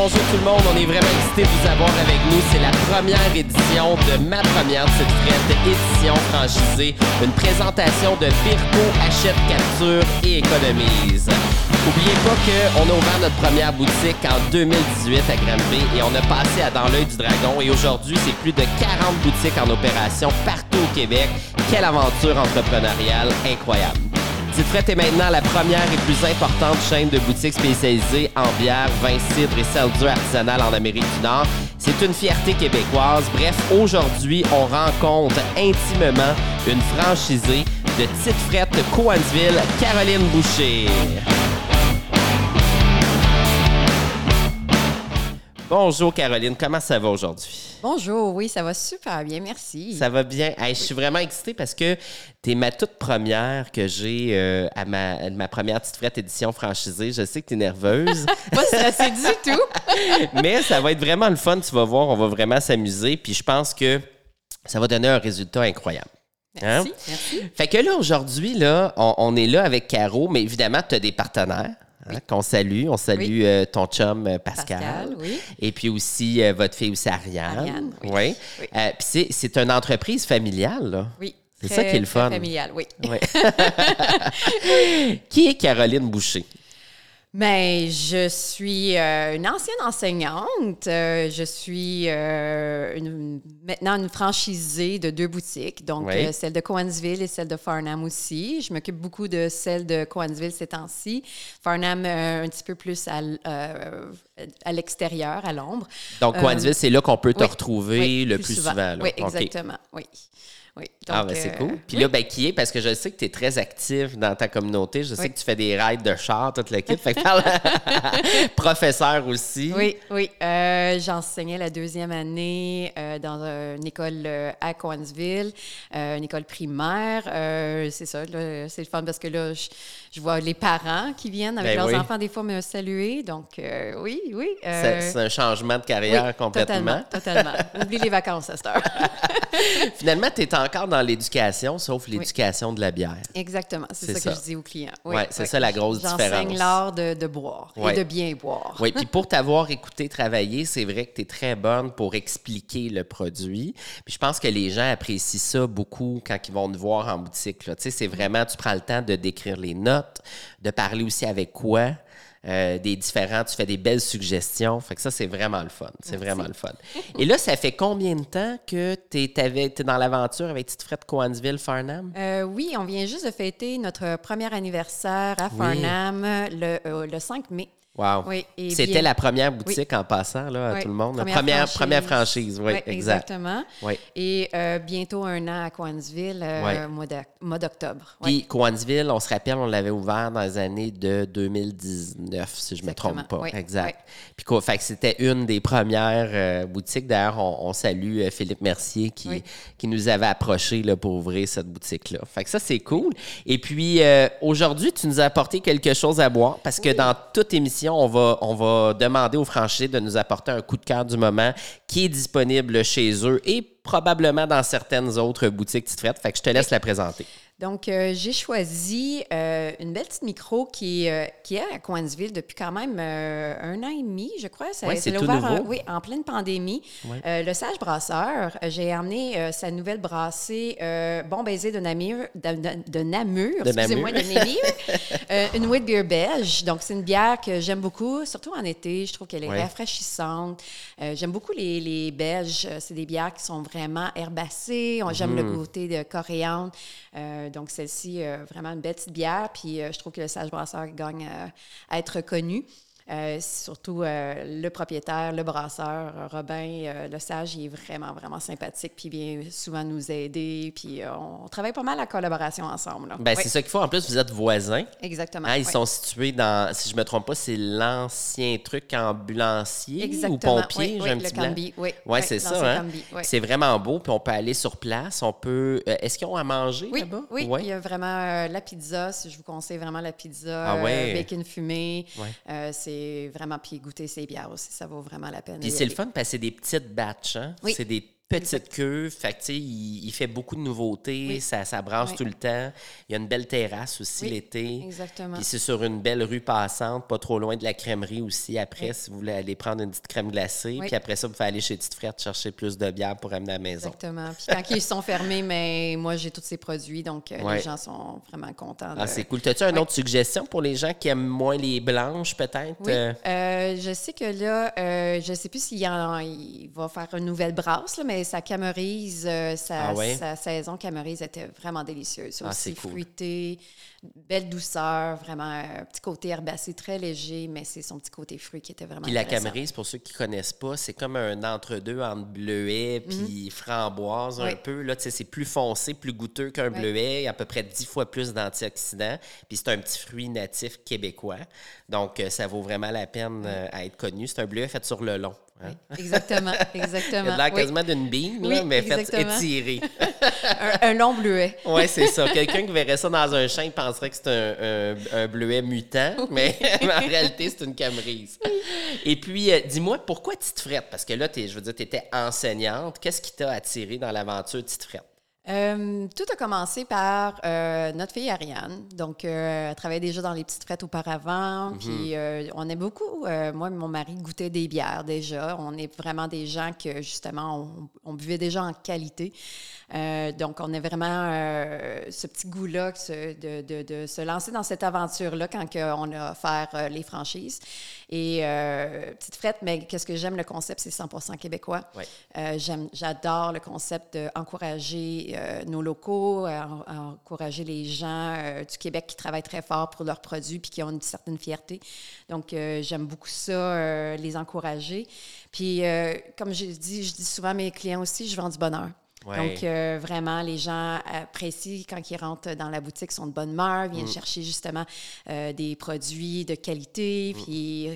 bonjour tout le monde. On est vraiment excité de vous avoir avec nous. C'est la première édition de ma première petite frette, édition franchisée. Une présentation de Virco achète, capture et économise. N'oubliez pas qu'on a ouvert notre première boutique en 2018 à Granby et on a passé à Dans l'œil du dragon. Et aujourd'hui, c'est plus de 40 boutiques en opération partout au Québec. Quelle aventure entrepreneuriale incroyable. Petite Frette est maintenant la première et plus importante chaîne de boutiques spécialisées en bière, vin, cidre et seltzer artisanal en Amérique du Nord. C'est une fierté québécoise. Bref, aujourd'hui, on rencontre intimement une franchisée de Petite Frette Coansville, Caroline Boucher. Bonjour Caroline, comment ça va aujourd'hui? Bonjour, oui, ça va super bien, merci. Ça va bien. Hey, je suis vraiment excitée parce que tu es ma toute première que j'ai euh, à ma, ma première petite frette édition franchisée. Je sais que tu es nerveuse. Pas stressée du tout. Mais ça va être vraiment le fun, tu vas voir, on va vraiment s'amuser. Puis je pense que ça va donner un résultat incroyable. Merci, hein? merci. Fait que là, aujourd'hui, là, on, on est là avec Caro, mais évidemment, tu as des partenaires. Hein, qu'on salue. On salue euh, ton chum euh, Pascal. Et puis aussi euh, votre fille aussi Ariane. Ariane oui. oui. puis c'est une entreprise familiale, là. Oui. C'est ça qui est le fun. familial, oui. qui est Caroline Boucher? Mais je suis euh, une ancienne enseignante. Euh, je suis euh, une, maintenant une franchisée de deux boutiques, donc celle de Coansville et celle de Farnham aussi. Je m'occupe beaucoup de celle de Coansville ces temps-ci. Farnham un petit peu plus à, à l'extérieur, à l'ombre. Donc Coansville, c'est là qu'on peut te retrouver le plus, souvent. oui, exactement. Oui. Oui. ah, ben c'est cool. Puis là, ben, qui est, parce que je sais que tu es très actif dans ta communauté. Je sais que tu fais des rides de char, toute l'équipe. fait que parle professeur aussi. Oui, oui. Euh, j'enseignais la deuxième année euh, dans une école euh, à Coansville, une école primaire. c'est ça, c'est le fun parce que là, je, vois les parents qui viennent avec ben leurs enfants des fois me saluer. Donc, oui, oui. c'est un changement de carrière complètement. Totalement, totalement. Oublie les vacances à cette heure. Finalement, tu es encore dans l'éducation, sauf l'éducation de la bière. Exactement, c'est ça, que je dis aux clients. Oui, ouais, c'est ça la grosse différence. J'enseigne l'art de, boire et de bien boire. Oui, puis pour t'avoir écouté travailler, c'est vrai que tu es très bonne pour expliquer le produit. Puis je pense que les gens apprécient ça beaucoup quand ils vont te voir en boutique. Tu sais, c'est vraiment, tu prends le temps de décrire les notes, de parler aussi avec quoi. Euh, des différents, tu fais des belles suggestions. Fait que ça, c'est vraiment le fun. C'est vraiment le fun. Et là, ça fait combien de temps que tu es, dans l'aventure avec Tite Frette Coansville Farnham? Euh, oui, on vient juste de fêter notre premier anniversaire à Farnham le, euh, le 5 mai. Wow. C'était la première boutique en passant là, à tout le monde. Première, première franchise, première franchise. oui, exactement. Et euh, bientôt un an à Coansville, euh, mois d'octobre. Puis Coansville, on se rappelle, on l'avait ouvert dans les années de 2019, si je ne me trompe pas. Exact. Puis fait c'était une des premières euh, boutiques. D'ailleurs, on, salue Philippe Mercier qui, qui nous avait approché là, pour ouvrir cette boutique-là. Fait que ça, c'est cool. Et puis aujourd'hui, tu nous as apporté quelque chose à boire parce que dans toute émission, on va, on va demander aux franchisés de nous apporter un coup de cœur du moment qui est disponible chez eux et probablement dans certaines autres boutiques Tite Fait que je te laisse la présenter. Donc, euh, j'ai choisi euh, une belle petite micro qui, euh, qui est à Coinsville depuis quand même un an et demi, je crois. Ça, c'est tout nouveau. oui, en pleine pandémie. le Sage Brasseur, j'ai amené sa nouvelle brassée Bon Baiser de Namur, de, de, Namur, excusez-moi, de Namur, une Wheat Beer beige. Donc, c'est une bière que j'aime beaucoup, surtout en été. Je trouve qu'elle est rafraîchissante. j'aime beaucoup les, les beiges. C'est des bières qui sont vraiment herbacées. J'aime le goûter mm. de coriandre donc, celle-ci, euh, vraiment une belle petite bière. Puis, euh, je trouve que le Sage Brasseur gagne à être connu. Euh, surtout euh, le propriétaire, le brasseur, Robin, euh, le sage, il est vraiment, vraiment sympathique, puis il vient souvent nous aider, puis on travaille pas mal la collaboration ensemble. Ben, C'est ça qu'il faut. En plus, vous êtes voisins. Exactement. Hein, ils sont situés dans, si je me trompe pas, c'est l'ancien truc ambulancier ou pompier, j'ai un petit blanc. Oui, ouais, c'est ça. Hein? C'est vraiment beau, puis on peut aller sur place. On peut. Est-ce qu'ils ont à manger là-bas? Oui, il y a vraiment la pizza. Si je vous conseille vraiment la pizza, ah bacon fumé. c'est vraiment, puis goûter ses bières aussi, ça vaut vraiment la peine. Puis c'est le fun parce que c'est des petites batches, hein? C'est des petite queue. Fait que, il, il fait beaucoup de nouveautés. Ça, ça brasse tout le temps. Il y a une belle terrasse aussi l'été. Exactement. Puis c'est sur une belle rue passante, pas trop loin de la crèmerie aussi. Après, si vous voulez aller prendre une petite crème glacée. Puis après ça, vous pouvez aller chez Tite Frette chercher plus de bière pour amener à la maison. Exactement. Puis quand ils sont fermés, mais moi, j'ai tous ces produits. Donc, euh, les gens sont vraiment contents. Ah, c'est cool. As-tu une autre suggestion pour les gens qui aiment moins les blanches, peut-être? Oui. Euh? Euh, je sais que là, je sais plus s'il il va faire une nouvelle brasse, là, mais sa camerise, euh, ah sa, saison camerise était vraiment délicieuse. Ah, aussi fruité, belle douceur, vraiment un petit côté herbacé très léger, mais c'est son petit côté fruit qui était vraiment Puis la camerise, pour ceux qui ne connaissent pas, c'est comme un entre-deux entre bleuet mhm. puis framboise un peu. Là, c'est plus foncé, plus goûteux qu'un bleuet, à peu près dix fois plus d'antioxydants. Puis c'est un petit fruit natif québécois. Donc, euh, ça vaut vraiment la peine euh, à être connu. C'est un bleuet fait sur le long. Hein? exactement, exactement. Il a l'air quasiment d'une bine, mais fait étiré. un, long bleuet. oui, c'est ça. Quelqu'un qui verrait ça dans un champ, il penserait que c'est un, un, bleuet mutant, mais, en réalité, c'est une camerise. Et puis, euh, dis-moi, pourquoi Tite Frette? Parce que là, je veux dire, tu étais enseignante. Qu'est-ce qui t'a attiré dans l'aventure Tite Frette? Euh, tout a commencé par euh, notre fille Ariane. Donc, euh, elle travaillait déjà dans les petites frettes auparavant. Mhm. Puis, on est beaucoup, moi et mon mari, goûtait des bières déjà. On est vraiment des gens que, justement, on, buvait déjà en qualité. donc, on a vraiment ce petit goût-là de, de, de, se lancer dans cette aventure-là quand on a offert les franchises. Et petite frette, mais qu'est-ce que j'aime le concept, c'est 100% québécois. J'adore le concept d'encourager euh, nos locaux, à, encourager les gens euh, du Québec qui travaillent très fort pour leurs produits puis qui ont une certaine fierté. Donc, euh, j'aime beaucoup ça, les encourager. Puis, comme je dis, je dis souvent à mes clients aussi, je vends du bonheur. Donc, vraiment, les gens apprécient quand ils rentrent dans la boutique, sont de bonne humeur, viennent mm. chercher justement des produits de qualité. Mm. Puis,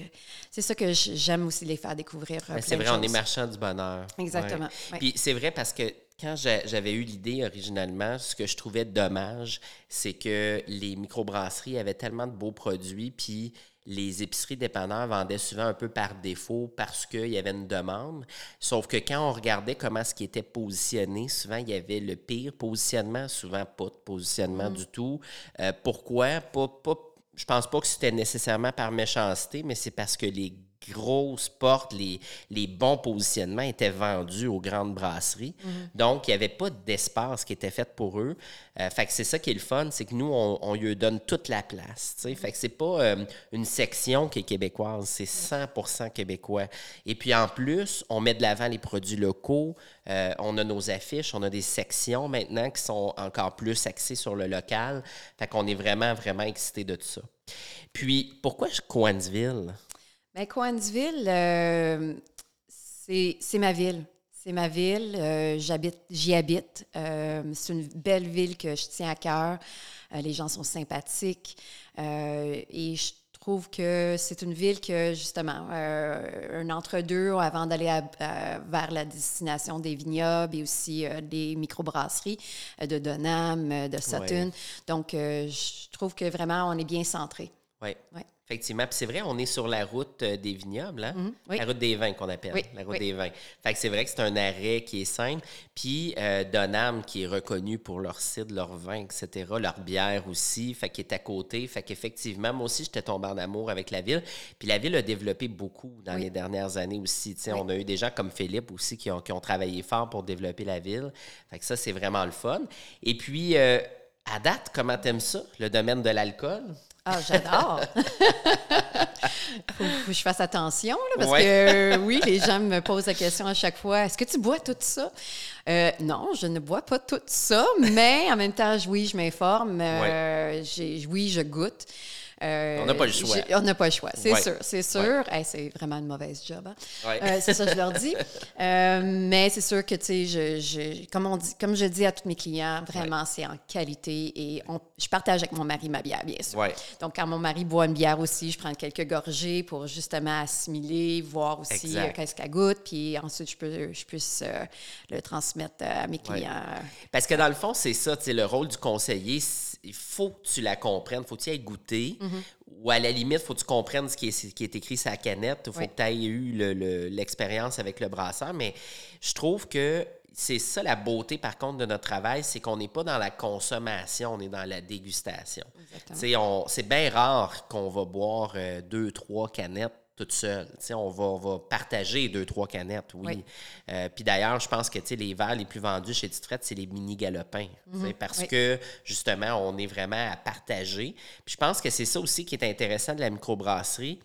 c'est ça que j'aime aussi les faire découvrir. Ben, c'est vrai, on est marchand du bonheur. Exactement. Puis, c'est vrai parce que quand j'avais eu l'idée originalement, ce que je trouvais dommage, c'est que les microbrasseries avaient tellement de beaux produits, puis les épiceries dépanneurs vendaient souvent un peu par défaut parce qu'il y avait une demande. Sauf que quand on regardait comment ce qui était positionné, souvent il y avait le pire positionnement, souvent pas de positionnement mm. du tout. Euh, pourquoi? Pas, pas, je pense pas que c'était nécessairement par méchanceté, mais c'est parce que les grosses portes, les, les bons positionnements étaient vendus aux grandes brasseries. Mhm. Donc, il n'y avait pas d'espace qui était fait pour eux. Euh, fait que c'est ça qui est le fun, c'est que nous, on, on, lui donne toute la place. T'sais. Fait que c'est pas euh, une section qui est québécoise, c'est 100% québécois. Et puis, en plus, on met de l'avant les produits locaux. Euh, on a nos affiches, on a des sections maintenant qui sont encore plus axées sur le local. Fait qu'on est vraiment, vraiment excités de tout ça. Puis, pourquoi Coansville? Bien, Coansville, euh, c'est ma ville. C'est ma ville. Euh, j'habite, j'y habite. Euh, c'est une belle ville que je tiens à cœur. les gens sont sympathiques. et je trouve que c'est une ville que, justement, un entre-deux avant d'aller vers la destination des vignobles et aussi des microbrasseries de Donham, de Sutton. Donc, je trouve que vraiment, on est bien centré. Oui. Ouais. Effectivement. Puis c'est vrai, on est sur la route euh, des vignobles, hein? Mhm, la route des vins qu'on appelle. la route des vins. Fait que c'est vrai que c'est un arrêt qui est simple. Puis euh, Donham, qui est reconnu pour leur cidre, leur vin, etc., leur bière aussi, fait qu'il est à côté. Fait qu'effectivement, moi aussi, j'étais tombé en amour avec la ville. Puis la ville a développé beaucoup dans les dernières années aussi. sais, On a eu des gens comme Philippe aussi qui ont, qui ont, travaillé fort pour développer la ville. Fait que ça, c'est vraiment le fun. Et puis, euh, à date, comment t'aimes ça, le domaine de l'alcool? Ah, j'adore. faut, faut que je fasse attention, là, parce que oui, les gens me posent la question à chaque fois est-ce que tu bois tout ça? Euh, Non, je ne bois pas tout ça, mais en même temps, oui, je m'informe. Euh, oui, je goûte. Euh, on n'a pas le choix. On n'a pas le choix, c'est sûr. C'est sûr. c'est vraiment une mauvaise job. Hein. Euh, c'est ça, je leur dis. Euh, mais c'est sûr que, tu sais, je, je, comme, on dit, comme je dis à tous mes clients, vraiment, c'est en qualité et on, je partage avec mon mari ma bière, bien sûr. Donc, quand mon mari boit une bière aussi, je prends quelques gorgées pour justement assimiler, voir aussi qu'est-ce qu'elle goûte, puis ensuite, je, peux, je puisse le transmettre à mes clients. Parce que dans le fond, c'est ça, tu sais, le rôle du conseiller, il faut que tu la comprennes, faut que tu y aies goûté. Mhm. Ou à la limite, faut que tu comprennes ce qui est, qui est écrit sur la canette. Il faut que tu aies eu l'expérience avec le brasseur. Mais je trouve que c'est ça la beauté, par contre, de notre travail, c'est qu'on n'est pas dans la consommation, on est dans la dégustation. C'est bien rare qu'on va boire euh, deux, trois canettes toute seule. On va, on va partager deux, trois canettes, oui. Euh, puis d'ailleurs, je pense que les verres les plus vendus chez Tite c'est les mini galopins. Mhm. Parce que, justement, on est vraiment à partager. Puis je pense que c'est ça aussi qui est intéressant de la microbrasserie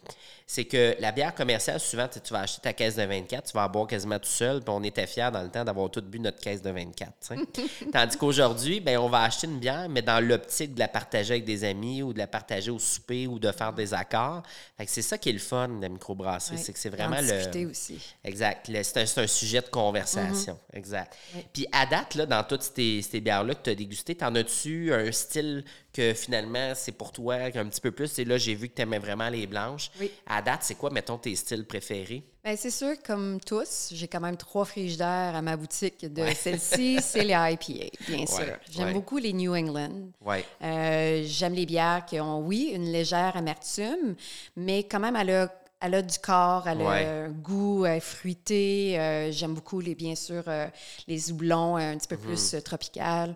c'est que la bière commerciale, souvent, tu vas acheter ta caisse de 24, tu vas en boire quasiment tout seul, puis on était fiers dans le temps d'avoir tout bu notre caisse de 24. Tandis qu'aujourd'hui, ben, on va acheter une bière, mais dans l'optique de la partager avec des amis ou de la partager au souper ou de faire des accords. c'est ça qui est le fun de la microbrasserie, c'est que c'est vraiment le. aussi. Exact. C'est un, sujet de conversation. Mm-hmm. Exact. Puis à date, là, dans toutes ces, ces bières-là que tu as dégustées, t'en as-tu un style que finalement, c'est pour toi un petit peu plus. Et là, j'ai vu que tu aimais vraiment les blanches. Oui. À date, c'est quoi, mettons, tes styles préférés? Bien, c'est sûr, comme tous, j'ai quand même trois frigidaires à ma boutique. De celle-ci, c'est les IPA, bien sûr. J'aime beaucoup les New England. Ouais. Euh, j'aime les bières qui ont, oui, une légère amertume, mais quand même, elle a elle a du corps, elle a un goût fruité. Euh, j'aime beaucoup, les, bien sûr, euh, les houblons un petit peu mhm. plus tropical.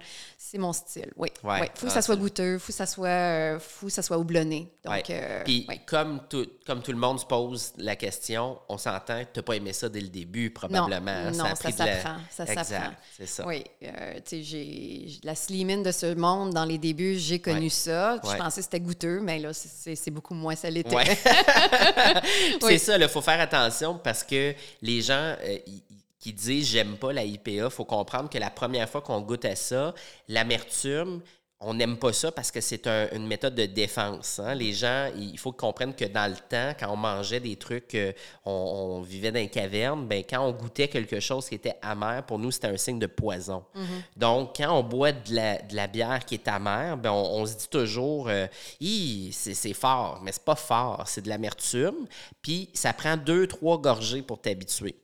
C'est mon style, oui. Il faut que ça soit goûteux, faut que ça soit, euh, faut que ça soit houblonné. Donc, euh, Puis, comme tout, comme tout le monde se pose la question, on s'entend que tu n'as pas aimé ça dès le début, probablement. Non, ça, ça s'apprend. Ça s'apprend. c'est ça. Oui. Euh, tu sais, j'ai la slimine de ce monde, dans les débuts, j'ai connu ça. Je pensais que c'était goûteux, mais là, c'est beaucoup moins ça l'était. c'est ça, il faut faire attention parce que les gens, qui disent j'aime pas la IPA, faut comprendre que la première fois qu'on goûte à ça, l'amertume, on n'aime pas ça parce que c'est une méthode de défense. Hein. Les gens, il faut comprendre que dans le temps, quand on mangeait des trucs, euh, on, vivait dans une caverne, ben, quand on goûtait quelque chose qui était amer, pour nous, c'était un signe de poison. Mm-hmm. Donc, quand on boit de la, bière qui est amère, ben, on, se dit toujours, euh, c'est fort, mais c'est pas fort, c'est de l'amertume. Puis, ça prend deux, trois gorgées pour t'habituer.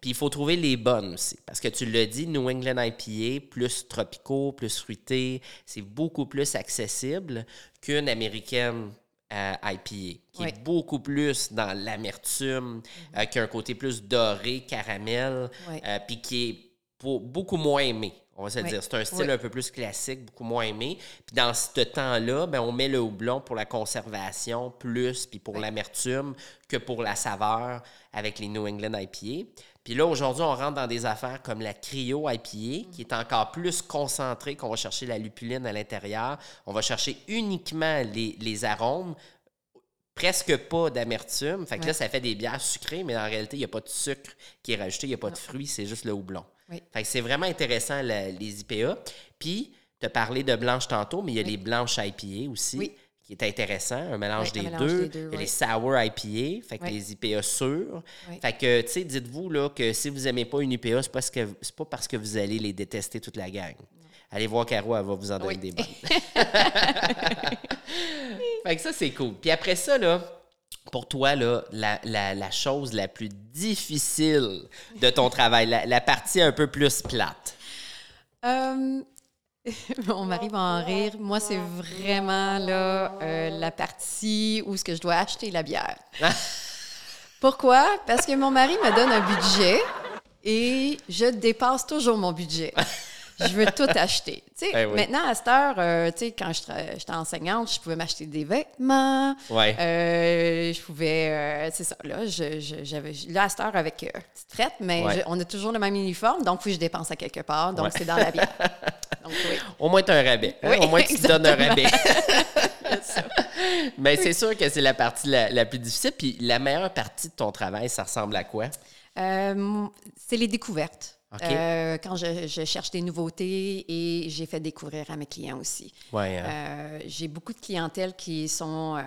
Puis, il faut trouver les bonnes aussi. Parce que tu l'as dit, New England IPA, plus tropicaux, plus fruité, c'est beaucoup beaucoup plus accessible qu'une américaine euh, IPA, qui est beaucoup plus dans l'amertume, euh, qui a un côté plus doré, caramel, euh, puis qui est beaucoup moins aimé. On va se dire, c'est un style un peu plus classique, beaucoup moins aimé. Puis dans ce temps-là, ben, on met le houblon pour la conservation plus, puis pour l'amertume, que pour la saveur avec les New England IPA. Puis là, aujourd'hui, on rentre dans des affaires comme la Cryo IPA, qui est encore plus concentrée, qu'on va chercher la lupuline à l'intérieur. On va chercher uniquement les, arômes, presque pas d'amertume. Fait que là, ça fait des bières sucrées, mais en réalité, il n'y a pas de sucre qui est rajouté, il n'y a pas de fruits, c'est juste le houblon. Fait que c'est vraiment intéressant, les IPA. Puis, tu as parlé de blanches tantôt, mais il y a les blanches IPA aussi. Oui qui est intéressant, un mélange, des, deux. Il y a les sour IPA, fait que les IPA sûrs. Fait que, tu sais, dites-vous là, que si vous n'aimez pas une IPA, ce n'est pas, pas parce que vous allez les détester toute la gang. Allez voir Caro, elle va vous en donner des bonnes. fait que ça, c'est cool. Puis après ça, là, pour toi, là, la, la, chose la plus difficile de ton travail, la, partie un peu plus plate? Euh, Mon mari va en rire. Moi, c'est vraiment là euh, la partie où ce que je dois acheter la bière. Pourquoi? Parce que mon mari me donne un budget et je dépasse toujours mon budget je veux tout acheter. Ben maintenant, à cette heure, euh, quand j'étais enseignante, je pouvais m'acheter des vêtements. Euh, je pouvais. Euh, c'est ça. Là, j'avais, là, à cette heure, avec petite frette, mais on a toujours le même uniforme, donc faut que je dépense à quelque part. Donc, c'est dans la bière. Au moins, tu as un rabais. Hein? Au moins, tu te donnes un rabais. mais c'est sûr que c'est la partie la, la, plus difficile. Puis la meilleure partie de ton travail, ça ressemble à quoi? c'est les découvertes. Euh, quand je, cherche des nouveautés et j'ai fait découvrir à mes clients aussi. Ouais, hein. euh, j'ai beaucoup de clientèle qui sont euh,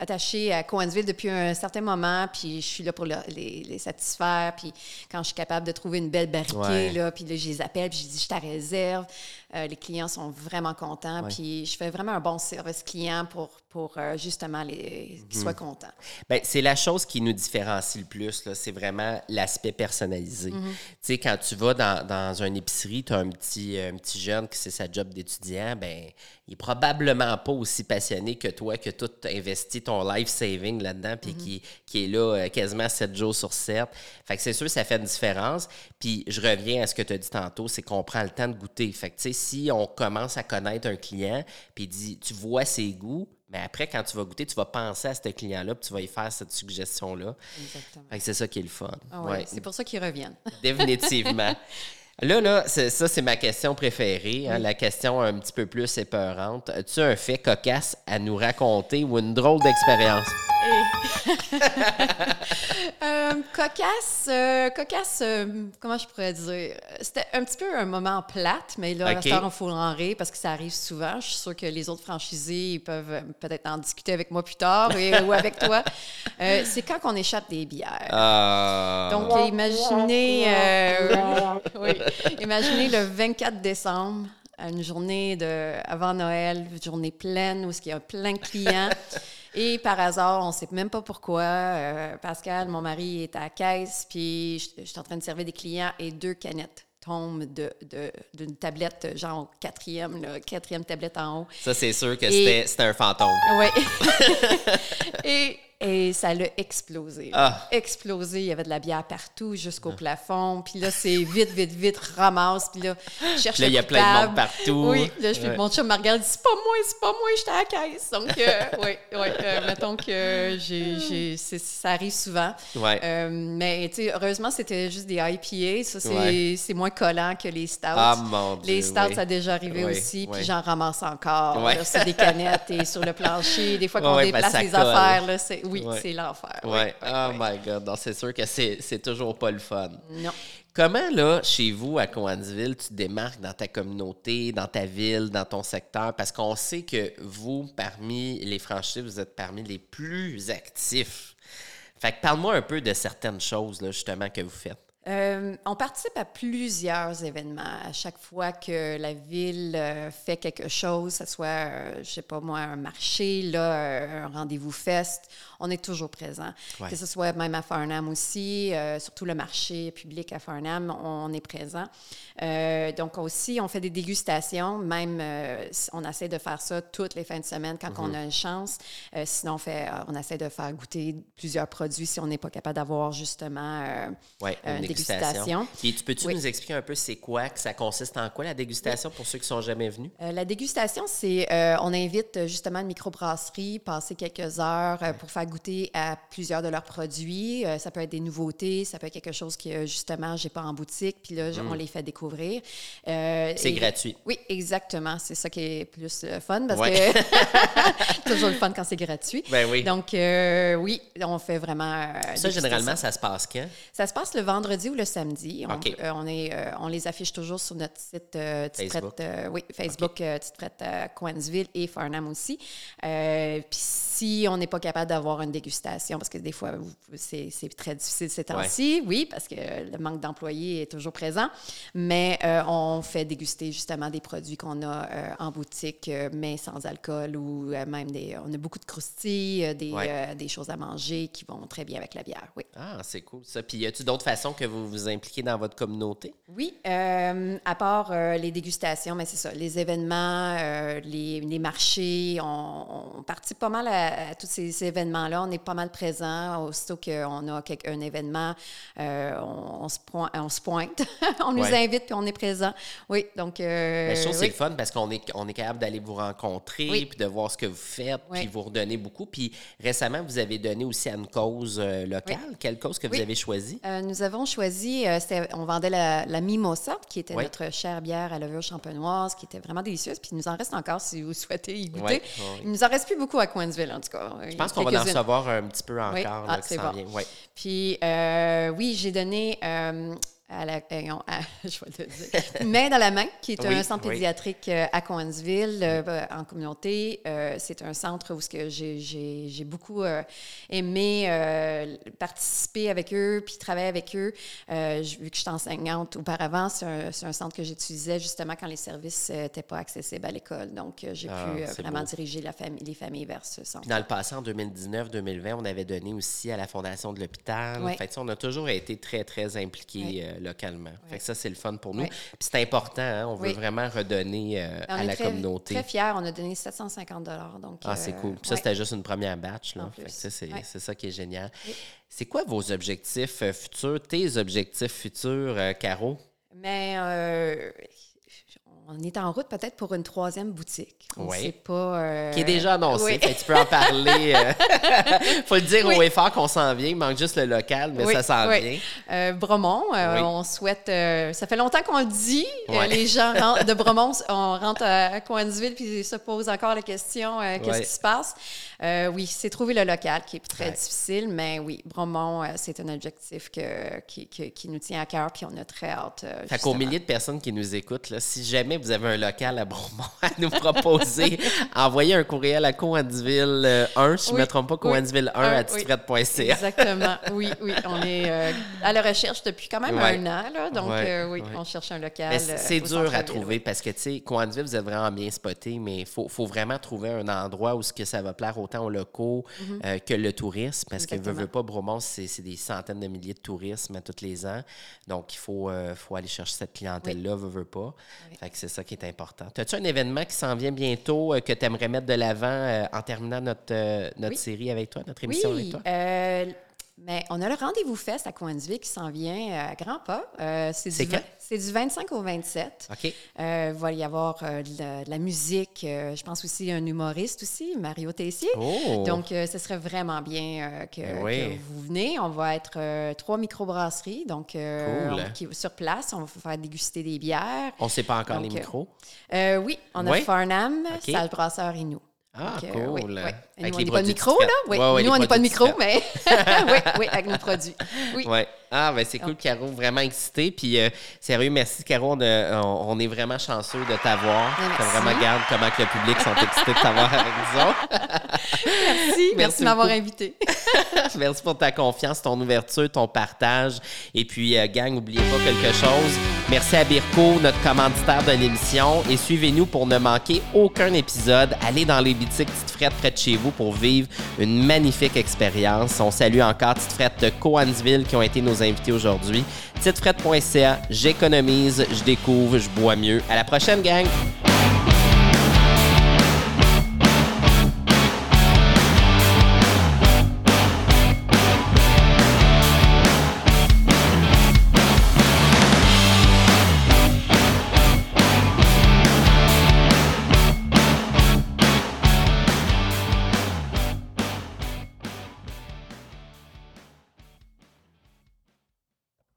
attachées à Coansville depuis un certain moment, puis je suis là pour les, satisfaire. Puis quand je suis capable de trouver une belle barriquée, là, puis je les appelle, puis je dis je ta réserve. les clients sont vraiment contents, puis je fais vraiment un bon service client pour, pour justement les, qu'ils soient mhm. contents. Bien, c'est la chose qui nous différencie le plus, c'est vraiment l'aspect personnalisé. Mhm. Tu sais, quand tu vas dans, dans une épicerie, tu as un petit, un petit jeune qui c'est sa job d'étudiant, ben il est probablement pas aussi passionné que toi, que tu as investi ton life saving là-dedans, puis qui, qui, est là euh, quasiment 7 jours sur 7. Fait que c'est sûr, ça fait une différence. Puis je reviens à ce que tu as dit tantôt, c'est qu'on prend le temps de goûter. Fait que, tu sais, si on commence à connaître un client, puis dit, tu vois ses goûts, mais après, quand tu vas goûter, tu vas penser à ce client-là, puis tu vas y faire cette suggestion-là. Exactement. C'est ça qui est le fun. Ah ouais, C'est pour ça qu'ils reviennent. Définitivement. Là, là, ça, c'est ma question préférée, hein, la question un petit peu plus épeurante. As-tu un fait cocasse à nous raconter ou une drôle d'expérience? Euh, cocasse, euh, cocasse, euh, comment je pourrais dire? C'était un petit peu un moment plate, mais là, okay. il faut en rire parce que ça arrive souvent. Je suis sûre que les autres franchisés peuvent peut-être en discuter avec moi plus tard ou avec toi. c'est quand on échappe des bières. Ah. Donc, imaginez, oui, imaginez le 24 décembre une journée de, avant Noël, une journée pleine où il y a plein de clients. Et par hasard, on ne sait même pas pourquoi, euh, Pascal, mon mari, est à la caisse, puis je, suis en train de servir des clients et deux canettes tombent d'une de, tablette, genre quatrième, quatrième tablette en haut. Ça, c'est sûr que c'était un fantôme. Oui. et et ça l'a explosé. Ah. Explosé. Il y avait de la bière partout jusqu'au ah. plafond. Puis là, c'est vite, vite, vite, ramasse. Puis là, je cherche Là, il y a plein de monde partout. Oui. Là, je mon chum me regarde, c'est pas moi, c'est pas moi, j'étais à la caisse. Donc, euh, oui, oui. Euh, mettons que j'ai, ça arrive souvent. Ouais. Euh, mais, tu sais, heureusement, c'était juste des IPA. Ça, c'est moins collant que les stouts. Ah, mon Dieu. Les stouts, ça a déjà arrivé aussi. Puis j'en ramasse encore. C'est des canettes et sur le plancher. Des fois qu'on déplace les affaires, là, c'est oui, c'est l'enfer. Ouais. oh my God. C'est sûr que c'est toujours pas le fun. Non. Comment, là, chez vous, à Coansville, tu te démarques dans ta communauté, dans ta ville, dans ton secteur? Parce qu'on sait que vous, parmi les franchises, vous êtes parmi les plus actifs. Fait que parle-moi un peu de certaines choses, là, justement, que vous faites. Euh, on participe à plusieurs événements. À chaque fois que la ville euh, fait quelque chose, que ce soit, euh, je sais pas moi, un marché, là, un rendez-vous fest, on est toujours présent. Que ce soit même à Farnham aussi, surtout le marché public à Farnham, on, est présent. donc aussi, on fait des dégustations. Même, on essaie de faire ça toutes les fins de semaine quand on mhm. a une chance. sinon, on, fait, on essaie de faire goûter plusieurs produits si on n'est pas capable d'avoir justement ouais, dégustation. tu peux-tu nous expliquer un peu c'est quoi, que ça consiste en quoi la dégustation pour ceux qui sont jamais venus? Euh, la dégustation, c'est euh, on invite euh, justement une microbrasserie, passer quelques heures pour faire goûter à plusieurs de leurs produits. ça peut être des nouveautés, ça peut être quelque chose que justement j'ai pas en boutique, puis là on mm. les fait découvrir. c'est gratuit. Oui, exactement. C'est ça qui est plus fun parce que toujours le fun quand c'est gratuit. Ben oui. Donc oui, on fait vraiment. ça généralement ça se passe quand? Ça se passe le vendredi ou le samedi. On, euh, on, est, euh, on les affiche toujours sur notre site euh, Facebook. oui, Facebook okay. Coinsville et Farnham aussi. Puis si on n'est pas capable d'avoir une dégustation, parce que des fois, c'est très difficile ces temps-ci, oui, parce que le manque d'employés est toujours présent, mais on fait déguster justement des produits qu'on a en boutique, mais sans alcool ou même des... On a beaucoup de croustilles, des, des choses à manger qui vont très bien avec la bière, oui. Ah, c'est cool ça. Puis y a-tu d'autres façons que vous vous vous impliquez dans votre communauté? Oui, euh, à part euh, les dégustations, mais c'est ça, les événements, euh, les, les, marchés, on, participe pas mal à, tous ces, événements-là. On est pas mal présent. Aussitôt qu'on a un événement, on, se pointe, on se pointe, on nous invite puis on est présent. Oui, donc. je trouve que c'est le fun parce qu'on est, on est capable d'aller vous rencontrer puis de voir ce que vous faites puis vous redonner beaucoup. Puis récemment, vous avez donné aussi à une cause locale. Quelle cause que vous avez choisie? nous avons choisi euh, on vendait la, Mimosa, qui était notre chère bière à levure champenoise, qui était vraiment délicieuse. Puis il nous en reste encore si vous souhaitez y goûter. Il nous en reste plus beaucoup à Coinsville, en tout cas. Je pense qu'on va en recevoir un petit peu encore. Ah, c'est bon. Puis euh, oui, j'ai donné euh, à la, euh, je vais le dire, Main dans la main, qui est un centre pédiatrique euh, à Coansville, euh, en communauté. c'est un centre où j'ai beaucoup aimé participer avec eux, puis travailler avec eux. vu que je suis enseignante auparavant, c'est un, un, centre que j'utilisais justement quand les services n'étaient pas accessibles à l'école. Donc, j'ai ah, pu vraiment diriger la famille, les familles vers ce centre. dans le passé, en 2019-2020, on avait donné aussi à la Fondation de l'hôpital. En fait, on a toujours été très, très impliqués localement. Fait que ça, c'est le fun pour nous. Puis c'est important, hein, on veut vraiment redonner à la communauté. très fiers, on a donné 750 donc, Ah, c'est cool. Puis ça, c'était juste une première batch. Là. c'est ça qui est génial. C'est quoi vos objectifs futurs, tes objectifs futurs, Caro? Mais on est en route peut-être pour une troisième boutique. On oui. pas. Euh, Qui est déjà annoncé. tu peux en parler. Il euh, faut le dire au effort qu'on s'en vient. Il manque juste le local, mais ça s'en vient. Euh, Bromont, on souhaite. ça fait longtemps qu'on le dit. les gens de Bromont, on rentre à Coinsville puis se posent encore la question qu'est-ce qui se passe? oui, c'est trouver le local qui est très difficile, mais oui, Bromont, c'est un objectif que, qui, qui, nous tient à cœur puis on a très hâte. fait qu'aux milliers de personnes qui nous écoutent, là, si jamais vous avez un local à Bromont à nous proposer, envoyez un courriel à Coansville 1, euh, si je ne me trompe pas, Coansville 1 à titrette.ca. Exactement, oui, oui. On est euh, à la recherche depuis quand même un an, là, donc euh, oui, on cherche un local. C'est dur à trouver parce que, tu sais, Coansville, vous êtes vraiment bien spoté, mais il faut, faut, vraiment trouver un endroit où ce que ça va plaire autant aux locaux mm-hmm. que le tourisme, parce que, veut, veut pas, Bromont, c'est des centaines de milliers de touristes tous les ans. Donc, il faut, faut aller chercher cette clientèle-là, veut, veut pas. Fait que c'est ça qui est important. As-tu un événement qui s'en vient bientôt euh, que tu aimerais mettre de l'avant euh, en terminant notre, euh, notre série avec toi, notre émission avec toi? Mais on a le rendez-vous fest à Coinsville qui s'en vient à grands pas. c'est du, c'est du 25 au 27. OK. il va y avoir de, la, musique. je pense aussi un humoriste aussi, Mario Tessier. Oh. Donc, ce serait vraiment bien que, ben vous venez. On va être trois microbrasseries. Donc, qui, sur place, on va faire déguster des bières. On ne sait pas encore les micros? oui, on a Farnham, Salle Brasseur et nous. Ah, cool. Oui, oui. Avec nous, on n'est pas de micro, là. Oui. nous, on n'est pas de micro, mais oui, oui, avec nos produits. Oui. Ah, ben c'est cool, Caro. Vraiment excité. Puis, euh, sérieux, merci, Caro. On, on, est vraiment chanceux de t'avoir. Tu vraiment garde comment que le public sont excités de t'avoir avec nous Merci. Merci, de m'avoir invité. merci pour ta confiance, ton ouverture, ton partage. Et puis, euh, gang, n'oubliez pas quelque chose. Merci à Birko, notre commanditaire de l'émission. Et suivez-nous pour ne manquer aucun épisode. Allez dans les boutiques Petite Frette près de chez vous pour vivre une magnifique expérience. On salue encore Petite Frette de Coansville qui ont été nos invités aujourd'hui. Titefrette.ca, j'économise, je découvre, je bois mieux. À la prochaine, gang!